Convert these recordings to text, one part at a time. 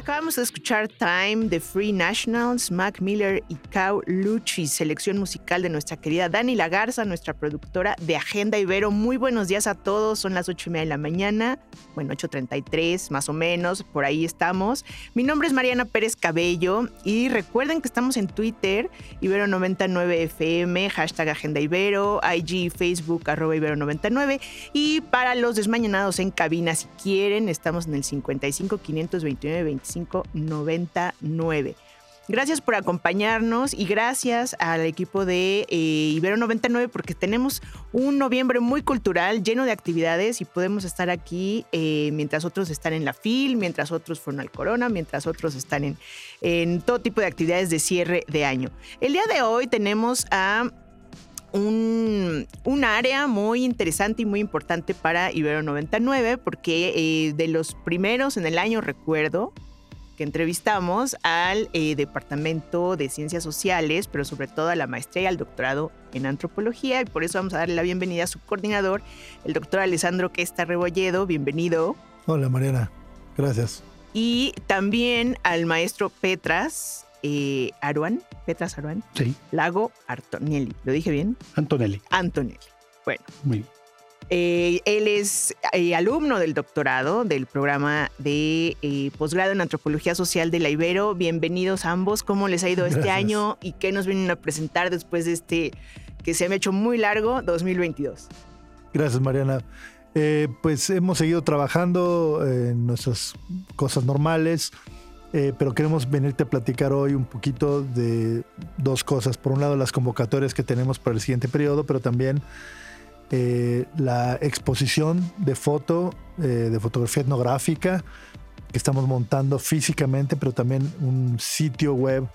Acabamos de escuchar Time de Free Nationals, Mac Miller y Cow Lucci, selección musical de nuestra querida Dani Lagarza, nuestra productora de Agenda Ibero. Muy buenos días a todos, son las ocho y media de la mañana, bueno, 8.33 más o menos, por ahí estamos. Mi nombre es Mariana Pérez Cabello y recuerden que estamos en Twitter, Ibero99FM, hashtag Agenda Ibero, IG Facebook, arroba Ibero99 y para los desmañanados en cabina, si quieren, estamos en el 55 529 25 99. Gracias por acompañarnos y gracias al equipo de eh, Ibero 99 porque tenemos un noviembre muy cultural, lleno de actividades y podemos estar aquí eh, mientras otros están en la FIL, mientras otros fueron al Corona, mientras otros están en, en todo tipo de actividades de cierre de año. El día de hoy tenemos a un, un, área muy interesante y muy importante para Ibero 99 porque eh, de los primeros en el año recuerdo que entrevistamos al eh, Departamento de Ciencias Sociales, pero sobre todo a la maestría y al doctorado en antropología y por eso vamos a darle la bienvenida a su coordinador, el doctor Alessandro Questa Rebolledo. Bienvenido. Hola Mariana, gracias. Y también al maestro Petras eh, Aruan, Petras Aruan. Sí. Lago Artonelli. ¿Lo dije bien? Antonelli. Antonelli. Bueno. Muy bien. Eh, él es eh, alumno del doctorado del programa de eh, posgrado en antropología social de la Ibero. Bienvenidos ambos. ¿Cómo les ha ido este Gracias. año y qué nos vienen a presentar después de este que se me ha hecho muy largo 2022? Gracias Mariana. Pues hemos seguido trabajando en nuestras cosas normales, pero queremos venirte a platicar hoy un poquito de dos cosas. Por un lado, las convocatorias que tenemos para el siguiente periodo, pero también eh, la exposición de foto, eh, de fotografía etnográfica que estamos montando físicamente, pero también un sitio web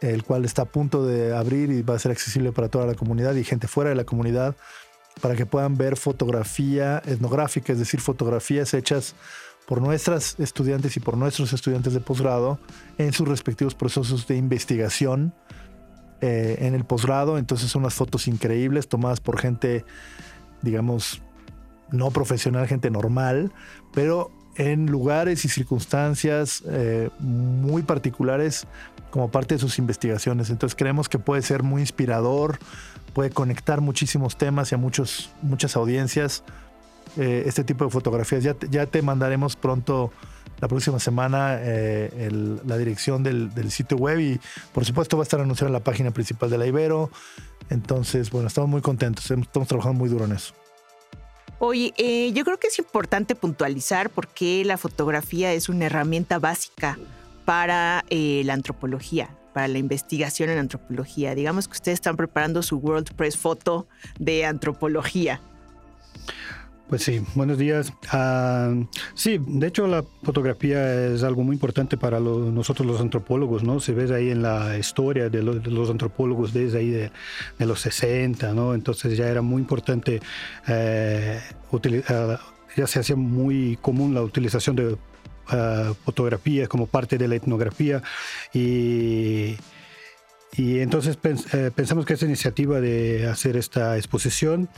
el cual está a punto de abrir y va a ser accesible para toda la comunidad y gente fuera de la comunidad para que puedan ver fotografía etnográfica, es decir, fotografías hechas por nuestras estudiantes y por nuestros estudiantes de posgrado en sus respectivos procesos de investigación eh, en el posgrado. Entonces son unas fotos increíbles tomadas por gente, digamos, no profesional, gente normal, pero en lugares y circunstancias eh, muy particulares como parte de sus investigaciones. Entonces creemos que puede ser muy inspirador, puede conectar muchísimos temas y a muchos, muchas audiencias eh, este tipo de fotografías. Ya ya te mandaremos pronto la próxima semana eh, la dirección del, sitio web y por supuesto va a estar anunciado en la página principal de la Ibero. Entonces, bueno, estamos muy contentos, estamos trabajando muy duro en eso. Oye, eh, yo creo que es importante puntualizar por qué la fotografía es una herramienta básica para eh, la antropología, para la investigación en antropología. Digamos que ustedes están preparando su World Press Photo de antropología. Pues sí, buenos días. Ah, sí, de hecho la fotografía es algo muy importante para lo- nosotros los antropólogos, ¿no? Se ve ahí en la historia de, lo- de los antropólogos desde ahí de, los 60, ¿no? Entonces ya era muy importante, ah, ya se hacía muy común la utilización de ah, fotografía como parte de la etnografía y... Y entonces pens- eh, pensamos que esta iniciativa de hacer esta exposición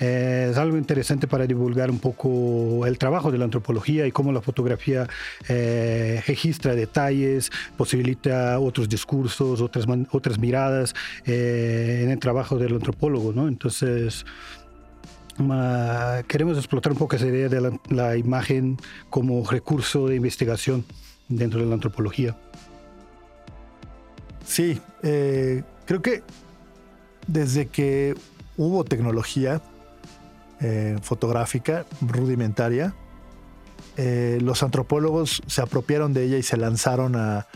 eh, es algo interesante para divulgar un poco el trabajo de la antropología y cómo la fotografía eh, registra detalles, posibilita otros discursos, otras, otras miradas eh, en el trabajo del antropólogo. ¿no? Entonces, queremos explotar un poco esa idea de la, la imagen como recurso de investigación dentro de la antropología. Sí, eh, creo que desde que hubo tecnología eh, fotográfica rudimentaria, eh, los antropólogos se apropiaron de ella y se lanzaron a,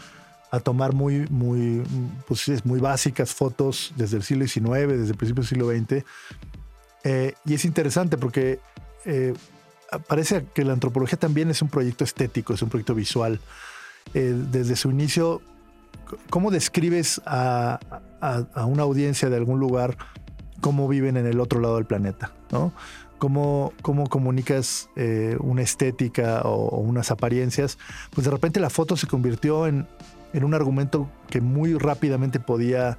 tomar muy, muy, pues, muy básicas fotos desde el siglo XIX, desde el principio del siglo XX. Y es interesante porque parece que la antropología también es un proyecto estético, es un proyecto visual. Desde su inicio, ¿cómo describes a, a- una audiencia de algún lugar cómo viven en el otro lado del planeta? ¿no? ¿Cómo, cómo comunicas eh, una estética o, o unas apariencias? Pues de repente la foto se convirtió en, en un argumento que muy rápidamente podía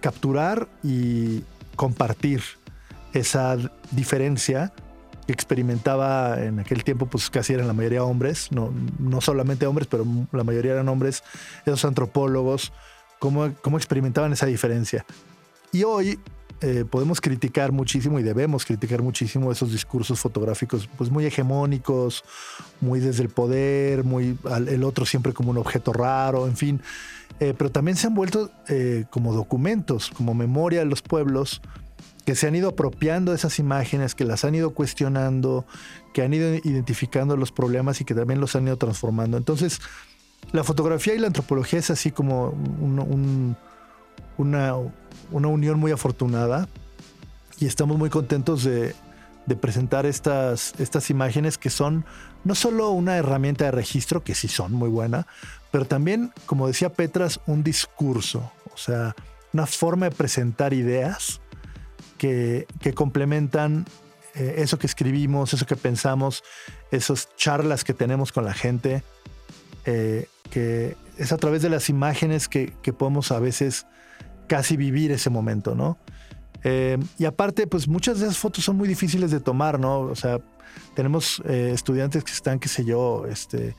capturar y compartir esa diferencia experimentaba en aquel tiempo, pues casi eran la mayoría hombres, no, no solamente hombres, pero la mayoría eran hombres, esos antropólogos, cómo, cómo experimentaban esa diferencia. Y hoy eh, podemos criticar muchísimo y debemos criticar muchísimo esos discursos fotográficos, pues muy hegemónicos, muy desde el poder, muy al- el otro siempre como un objeto raro, en fin. Eh, pero también se han vuelto eh, como documentos, como memoria de los pueblos, que se han ido apropiando esas imágenes, que las han ido cuestionando, que han ido identificando los problemas y que también los han ido transformando. Entonces, la fotografía y la antropología es así como un- un- una, una unión muy afortunada y estamos muy contentos de, de presentar estas, estas imágenes que son no solo una herramienta de registro, que sí son muy buena, pero también, como decía Petras, un discurso, o sea, una forma de presentar ideas que, complementan eh, eso que escribimos, eso que pensamos, esas charlas que tenemos con la gente, eh, que es a través de las imágenes que, podemos a veces casi vivir ese momento, ¿no? Eh, y aparte, pues muchas de esas fotos son muy difíciles de tomar, ¿no? O sea, tenemos estudiantes que están, qué sé yo, este,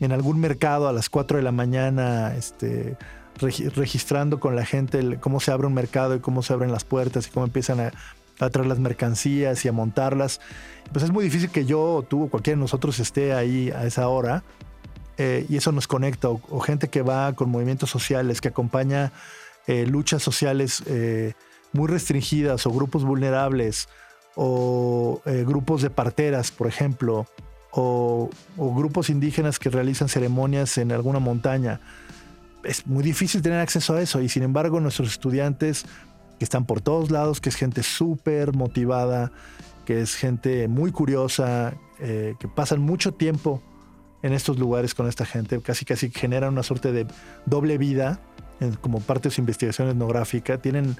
en algún mercado a las 4 de la mañana, este, registrando con la gente cómo se abre un mercado y cómo se abren las puertas y cómo empiezan a, traer las mercancías y a montarlas. Pues es muy difícil que yo o tú o cualquiera de nosotros esté ahí a esa hora eh, y eso nos conecta. O, gente que va con movimientos sociales, que acompaña eh, luchas sociales eh, muy restringidas o grupos vulnerables o grupos de parteras, por ejemplo, o grupos indígenas que realizan ceremonias en alguna montaña. Es muy difícil tener acceso a eso y sin embargo nuestros estudiantes que están por todos lados, que es gente súper motivada, que es gente muy curiosa, eh, que pasan mucho tiempo en estos lugares con esta gente, casi casi generan una suerte de doble vida como parte de su investigación etnográfica, tienen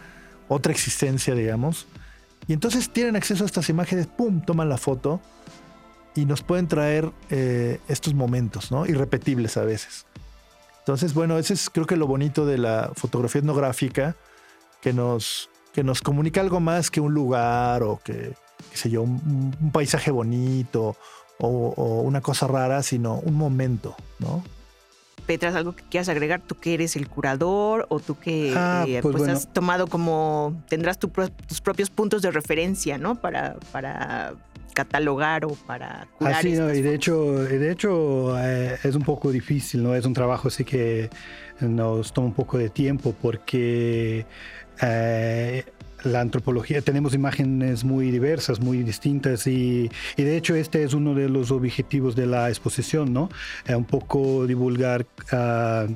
otra existencia, digamos, y entonces tienen acceso a estas imágenes, ¡pum!, toman la foto y nos pueden traer eh, estos momentos, ¿no? Irrepetibles a veces. Entonces, bueno, ese es creo que lo bonito de la fotografía etnográfica, que nos, que nos comunica algo más que un lugar o que, qué sé yo, un, un paisaje bonito o, o una cosa rara, sino un momento, ¿no? Petras, algo que quieras agregar, tú que eres el curador o tú que Ah, eh, pues pues bueno. has tomado como, tendrás tu tus propios puntos de referencia, ¿no? Para, para catalogar o para curar Así, ¿no? y de hecho, de hecho eh, es un poco difícil, ¿no? Es un trabajo así que nos toma un poco de tiempo porque eh, la antropología, tenemos imágenes muy diversas, muy distintas y, y de hecho este es uno de los objetivos de la exposición, ¿no? Eh, un poco divulgar ah,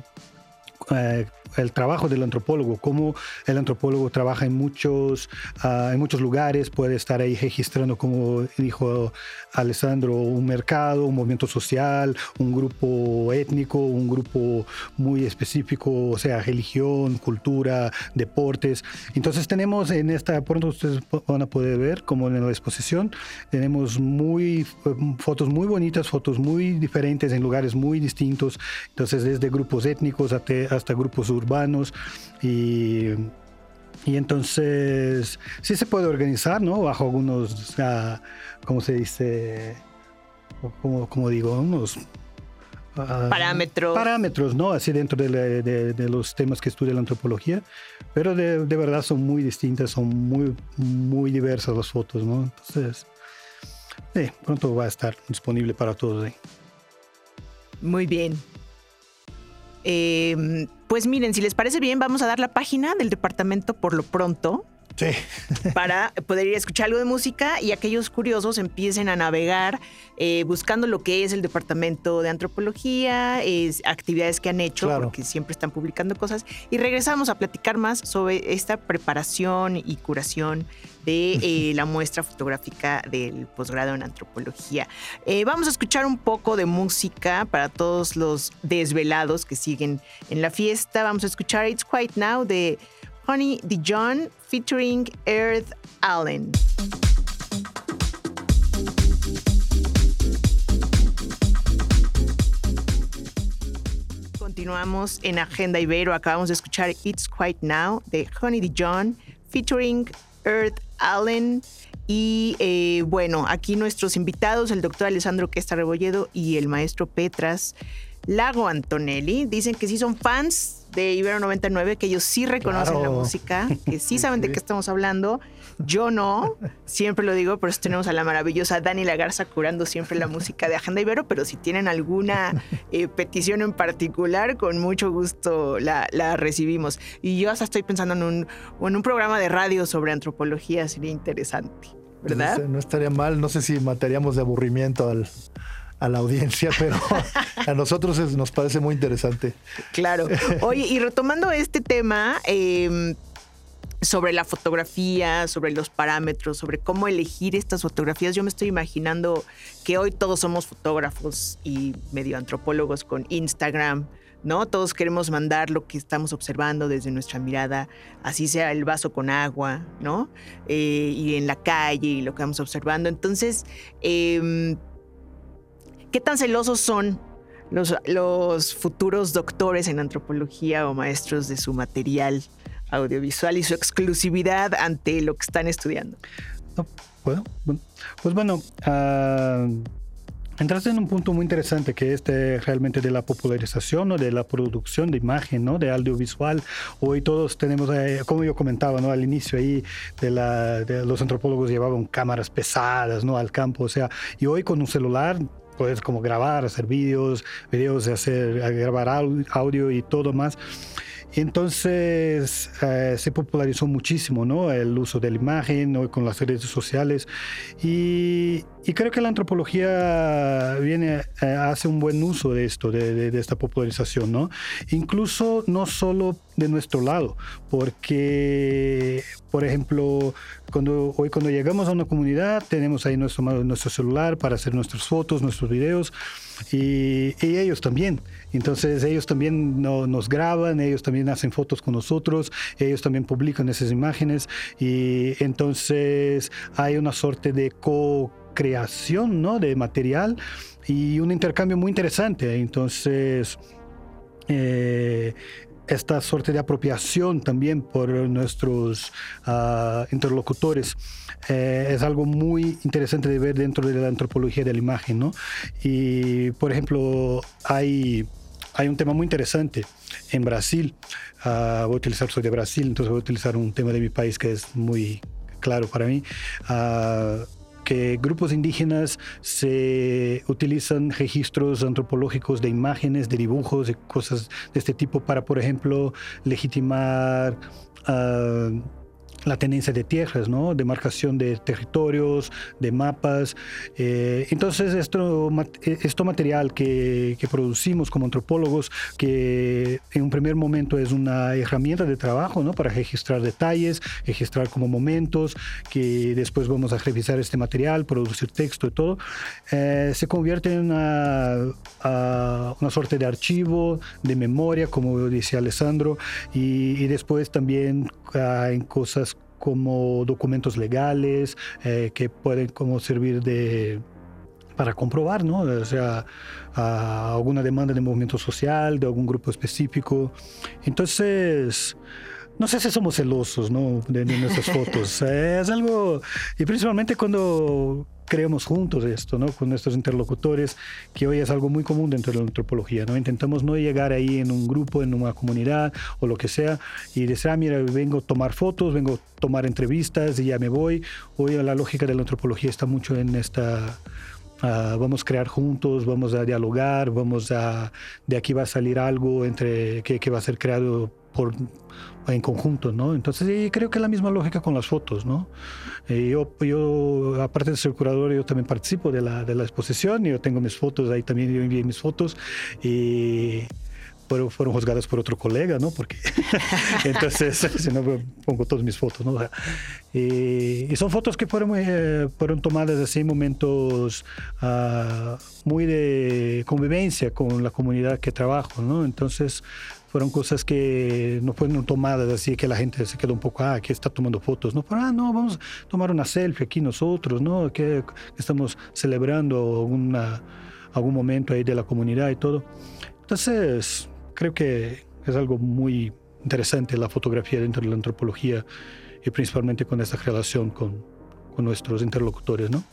eh, el trabajo del antropólogo, cómo el antropólogo trabaja en muchos, ah, en muchos lugares, puede estar ahí registrando, como dijo Alessandro, un mercado, un movimiento social, un grupo étnico, un grupo muy específico, o sea, religión, cultura, deportes. Entonces tenemos en esta, pronto ustedes van a poder ver, como en la exposición, tenemos muy, eh, fotos muy bonitas, fotos muy diferentes en lugares muy distintos. Entonces desde grupos étnicos hasta, hasta grupos urbanos y... Y entonces sí se puede organizar, ¿no? Bajo algunos, ah, ¿cómo se dice? Como, como digo, unos ah, Parámetros. Parámetros, ¿no? Así dentro de, la- de- de los temas que estudia la antropología. Pero de, de verdad son muy distintas, son muy, muy diversas las fotos, ¿no? Entonces, sí, pronto va a estar disponible para todos. Muy bien. Eh, pues miren, si les parece bien, vamos a dar la página del departamento por lo pronto. Sí. para poder ir a escuchar algo de música y aquellos curiosos empiecen a navegar eh, buscando lo que es el departamento de antropología, es, actividades que han hecho, Claro. porque siempre están publicando cosas. Y regresamos a platicar más sobre esta preparación y curación de eh, la muestra fotográfica del posgrado en antropología. Eh, vamos a escuchar un poco de música para todos los desvelados que siguen en la fiesta. Vamos a escuchar It's Quite Now de Honey Dijon featuring Earth Allen. Continuamos en Agenda Ibero. Acabamos de escuchar It's Quite Now de Honey Dijon featuring Earth Allen. Y eh, bueno, aquí nuestros invitados, el doctor Alessandro Questa Rebolledo y el maestro Petras Lago Antonelli, dicen que sí son fans de Ibero 99, que ellos sí reconocen la música, que sí saben de qué estamos hablando. Yo no, siempre lo digo, por eso tenemos a la maravillosa Dani Lagarza curando siempre la música de Agenda Ibero, pero si tienen alguna eh, petición en particular, con mucho gusto la, la recibimos. Y yo hasta estoy pensando en un, en un programa de radio sobre antropología, sería interesante, ¿verdad? No, no estaría mal, no sé si mataríamos de aburrimiento al- a la audiencia, pero a nosotros nos parece muy interesante. Claro. Oye, y retomando este tema eh, sobre la fotografía, sobre los parámetros, sobre cómo elegir estas fotografías, yo me estoy imaginando que hoy todos somos fotógrafos y medio antropólogos con Instagram. ¿No? Todos queremos mandar lo que estamos observando desde nuestra mirada, así sea el vaso con agua, ¿no? Eh, y en la calle y lo que vamos observando. Entonces, em, ¿qué tan celosos son los, los futuros doctores en antropología o maestros de su material audiovisual y su exclusividad ante lo que están estudiando. No, ¿Puedo? Pues bueno, ah, entraste en un punto muy interesante que es de- realmente de la popularización o de la producción de imagen, ¿no? de audiovisual. Hoy todos tenemos, eh, como yo comentaba ¿no? al inicio ahí, de, la, de los antropólogos llevaban cámaras pesadas ¿no? al campo, o sea, y hoy con un celular puedes como grabar, hacer vídeos, videos, hacer, grabar au- audio y todo más. Entonces eh, se popularizó muchísimo ¿no? el uso de la imagen con las redes sociales y, y creo que la antropología viene, eh, hace un buen uso de esto, de, de- de esta popularización, ¿no? Incluso no solo de nuestro lado, porque, por ejemplo, cuando, hoy cuando llegamos a una comunidad tenemos ahí nuestro, nuestro celular para hacer nuestras fotos, nuestros videos y, y ellos también. Entonces ellos también no- nos graban, ellos también hacen fotos con nosotros, ellos también publican esas imágenes y entonces hay una suerte de co-creación ¿no? de material y un intercambio muy interesante. Entonces, eh, esta suerte de apropiación también por nuestros ah, interlocutores eh, es algo muy interesante de ver dentro de la antropología de la imagen, ¿no? Y, por ejemplo, hay, hay un tema muy interesante en Brasil. ah, voy a utilizar, soy de Brasil, entonces voy a utilizar un tema de mi país que es muy claro para mí. ah, que grupos indígenas se utilizan registros antropológicos de imágenes, de dibujos, de cosas de este tipo para, por ejemplo, legitimar ah, la tenencia de tierras, ¿no? demarcación de territorios, de mapas. Eh, entonces, esto, esto material que, que producimos como antropólogos, que en un primer momento es una herramienta de trabajo ¿no? para registrar detalles, registrar como momentos, que después vamos a revisar este material, producir texto y todo, eh, se convierte en una, ah, una suerte de archivo, de memoria, como decía Alessandro, y, y después también ah, en cosas como documentos legales eh, que pueden como servir de para comprobar, ¿no? O sea, alguna demanda de movimiento social, de algún grupo específico. Entonces, no sé si somos celosos, ¿no? De, de nuestras fotos. Es algo, y principalmente cuando creemos juntos esto, ¿no? Con nuestros interlocutores, que hoy es algo muy común dentro de la antropología, ¿no? Intentamos no llegar ahí en un grupo, en una comunidad o lo que sea y decir, ah, mira, vengo a tomar fotos, vengo a tomar entrevistas y ya me voy. Hoy la lógica de la antropología está mucho en esta... ah, vamos a crear juntos, vamos a dialogar, vamos a... De aquí va a salir algo entre que, que va a ser creado por en conjunto, ¿no? Entonces, y creo que es la misma lógica con las fotos, ¿no? Eh, yo, yo, aparte de ser curador, yo también participo de la, de la exposición, yo tengo mis fotos, ahí también yo envié mis fotos y fueron, fueron juzgadas por otro colega, ¿no? Porque entonces, si no, pongo todas mis fotos, ¿no? Y, y son fotos que fueron, eh, fueron tomadas así en momentos uh, muy de convivencia con la comunidad que trabajo, ¿no? Entonces, fueron cosas que no fueron tomadas así que la gente se quedó un poco, ah, aquí está tomando fotos, no, ah, no, vamos a tomar una selfie aquí nosotros, ¿no? Que estamos celebrando alguna, algún momento ahí de la comunidad y todo. Entonces, creo que es algo muy interesante la fotografía dentro de la antropología y principalmente con esta relación con, con nuestros interlocutores, ¿no?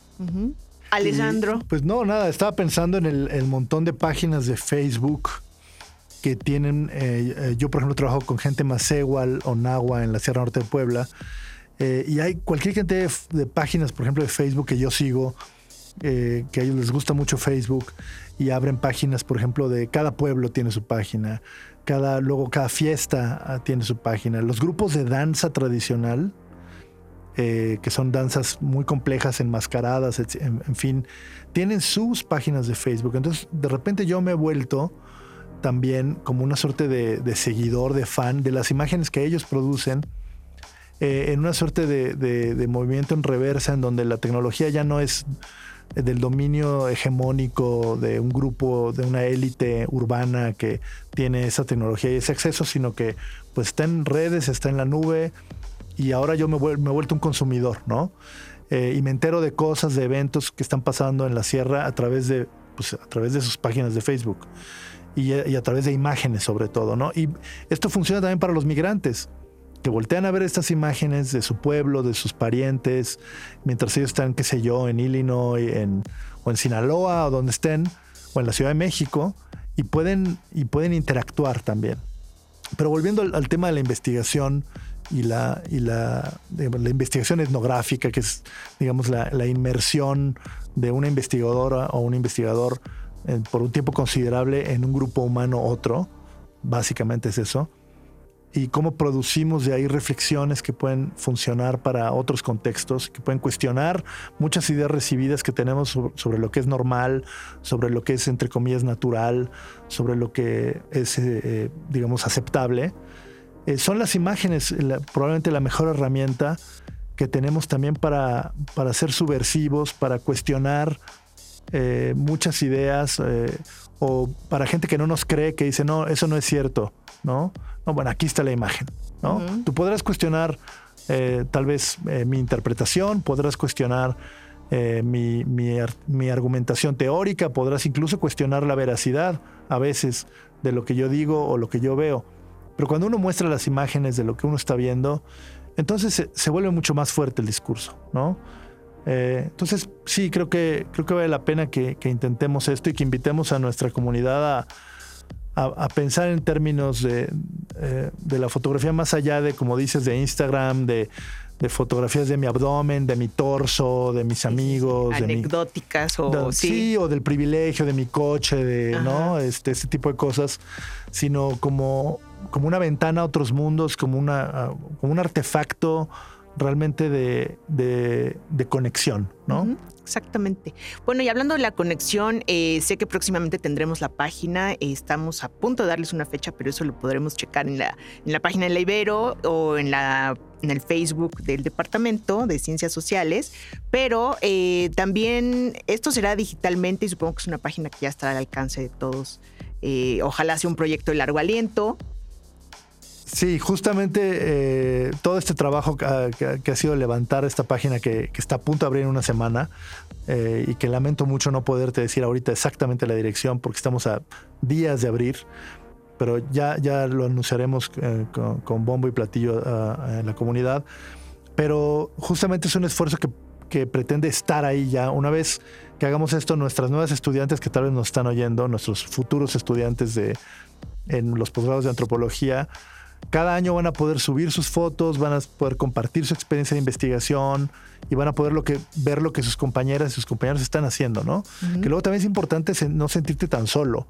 Alessandro. pues no, nada, estaba pensando en el, el, montón de páginas de Facebook que tienen, eh, eh, yo por ejemplo trabajo con gente macehual o nahua en la Sierra Norte de Puebla, eh, y hay cualquier cantidad de, páginas, por ejemplo, de Facebook que yo sigo, que a ellos les gusta mucho Facebook, y abren páginas, por ejemplo, de cada pueblo tiene su página, cada, luego cada fiesta ah, tiene su página. Los grupos de danza tradicional, que son danzas muy complejas, enmascaradas, en, en, fin, tienen sus páginas de Facebook. Entonces, de repente yo me he vuelto también como una suerte de, de seguidor, de fan de las imágenes que ellos producen. Eh, en una suerte de, de, de movimiento en reversa en donde la tecnología ya no es del dominio hegemónico de un grupo, de una élite urbana que tiene esa tecnología y ese acceso, sino que pues está en redes, está en la nube y ahora yo me, me he vuelto un consumidor, ¿no? Eh, y me entero de cosas, de eventos que están pasando en la sierra a través de, pues, a través de sus páginas de Facebook y, a través de imágenes sobre todo, ¿no? Y esto funciona también para los migrantes que voltean a ver estas imágenes de su pueblo, de sus parientes, mientras ellos están, qué sé yo, en Illinois, en, o en Sinaloa, o donde estén, o en la Ciudad de México, y pueden, y pueden interactuar también. Pero volviendo al, al tema de la investigación y la, y la, la, investigación etnográfica, que es, digamos, la, la inmersión de una investigadora o un investigador eh, por un tiempo considerable en un grupo humano otro, básicamente es eso y cómo producimos de ahí reflexiones que pueden funcionar para otros contextos, que pueden cuestionar muchas ideas recibidas que tenemos sobre, lo que es normal, sobre lo que es, entre comillas, natural, sobre lo que es, eh, digamos, aceptable. Eh, son las imágenes probablemente la mejor herramienta que tenemos también para, para ser subversivos, para cuestionar eh, muchas ideas o para gente que no nos cree, que dice, no, eso no es cierto, ¿no? No, bueno, aquí está la imagen, ¿no? Uh -huh. Tú podrás cuestionar eh, tal vez eh, mi interpretación, podrás cuestionar eh, mi, mi, mi, argumentación teórica, podrás incluso cuestionar la veracidad a veces de lo que yo digo o lo que yo veo. Pero cuando uno muestra las imágenes de lo que uno está viendo, entonces se, se vuelve mucho más fuerte el discurso, ¿no? Eh, entonces, sí, creo que, creo que vale la pena que, que, intentemos esto y que invitemos a nuestra comunidad a, a, a pensar en términos de, eh, de, la fotografía más allá de, como dices, de Instagram, de, de, fotografías de mi abdomen, de mi torso, de mis amigos. Anecdóticas de mi, o... sí. sí. o del privilegio de mi coche, de, ¿no? Este, este tipo de cosas, sino como, como una ventana a otros mundos, como, una, como un artefacto realmente de, de, conexión, ¿no? Exactamente. Bueno, y hablando de la conexión, eh, sé que próximamente tendremos la página, eh, estamos a punto de darles una fecha, pero eso lo podremos checar en la, en la página de la Ibero o en, la, en el Facebook del Departamento de Ciencias Sociales, pero eh, también esto será digitalmente y supongo que es una página que ya estará al alcance de todos. Ojalá sea un proyecto de largo aliento, Sí, justamente eh, todo este trabajo que, ha sido levantar esta página que, está a punto de abrir en una semana eh, y que lamento mucho no poderte decir ahorita exactamente la dirección porque estamos a días de abrir, pero ya, ya lo anunciaremos eh, con, bombo y platillo en la comunidad. Pero justamente es un esfuerzo que, que pretende estar ahí ya. Una vez que hagamos esto, nuestras nuevas estudiantes que tal vez nos están oyendo, nuestros futuros estudiantes de, en los posgrados de antropología, cada año van a poder subir sus fotos, van a poder compartir su experiencia de investigación y van a poder lo que, ver lo que sus compañeras y sus compañeros están haciendo, ¿no? Uh -huh. Que luego también es importante no sentirte tan solo,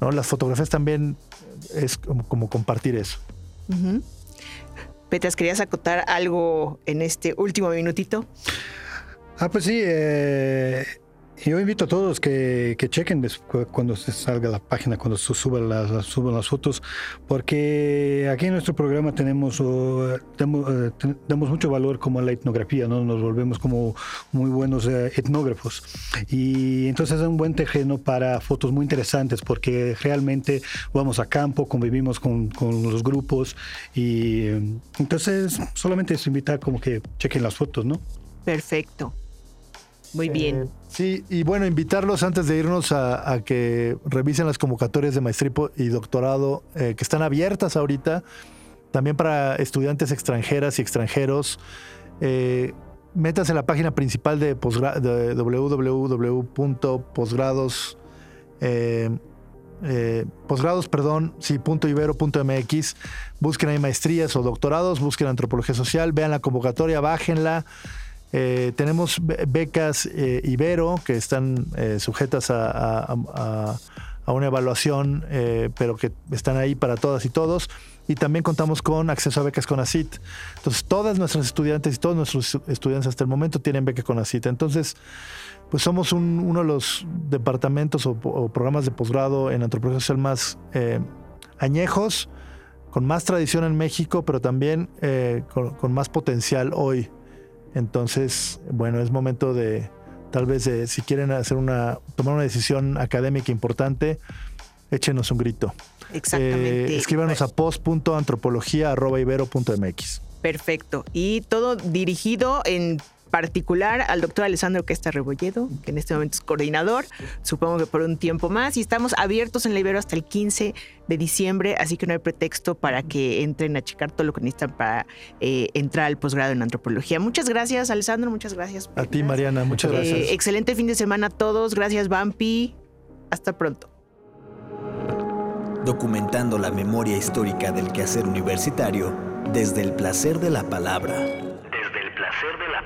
¿no? Las fotografías también es como, como compartir eso. Ujú. Petras, ¿querías acotar algo en este último minutito? Ah, pues sí, eh, yo invito a todos que, que chequen des- cu- cuando se salga la página, cuando se suban las, suban las fotos, porque aquí en nuestro programa tenemos, oh, damos, mucho valor como a la etnografía, ¿no? nos volvemos como muy buenos eh, etnógrafos. Y entonces es un buen terreno para fotos muy interesantes, porque realmente vamos a campo, convivimos con, con los grupos, y eh, entonces solamente es invitar como que chequen las fotos, ¿no? Perfecto. Muy bien. Eh, sí, y bueno, invitarlos antes de irnos a, a que revisen las convocatorias de maestría y doctorado eh, que están abiertas ahorita, también para estudiantes extranjeras y extranjeros. Eh, métanse a la página principal de, de www.posgrados. eh, eh, posgrados, perdón, sí, punto ibero punto MX. Busquen ahí maestrías o doctorados, busquen antropología social, vean la convocatoria, bájenla. Eh, tenemos be- becas eh, Ibero que están eh, sujetas a, una evaluación, eh, pero que están ahí para todas y todos. Y también contamos con acceso a becas con ACIT. Entonces, todas nuestras estudiantes y todos nuestros estudiantes hasta el momento tienen beca con ACIT. Entonces, pues somos un- uno de los departamentos o, programas de posgrado en antropología social más eh, añejos, con más tradición en México, pero también con más potencial hoy. Entonces, bueno, es momento de, tal vez, de, si quieren hacer una, tomar una decisión académica importante, échenos un grito. Exactamente. Eh, escríbanos a post.antropología.ibero.mx. Perfecto. Y todo dirigido en particular al doctor Alessandro Questa Rebolledo, que en este momento es coordinador, supongo que por un tiempo más. Y estamos abiertos en la Ibero hasta el 15 de diciembre, así que no hay pretexto para que entren a checar todo lo que necesitan para eh, entrar al posgrado en antropología. Muchas gracias, Alessandro. Muchas gracias. A ti. Mariana, muchas Eh, gracias. excelente fin de semana a todos. Gracias, Vampi. Hasta pronto. documentando la memoria histórica del quehacer universitario desde el placer de la palabra.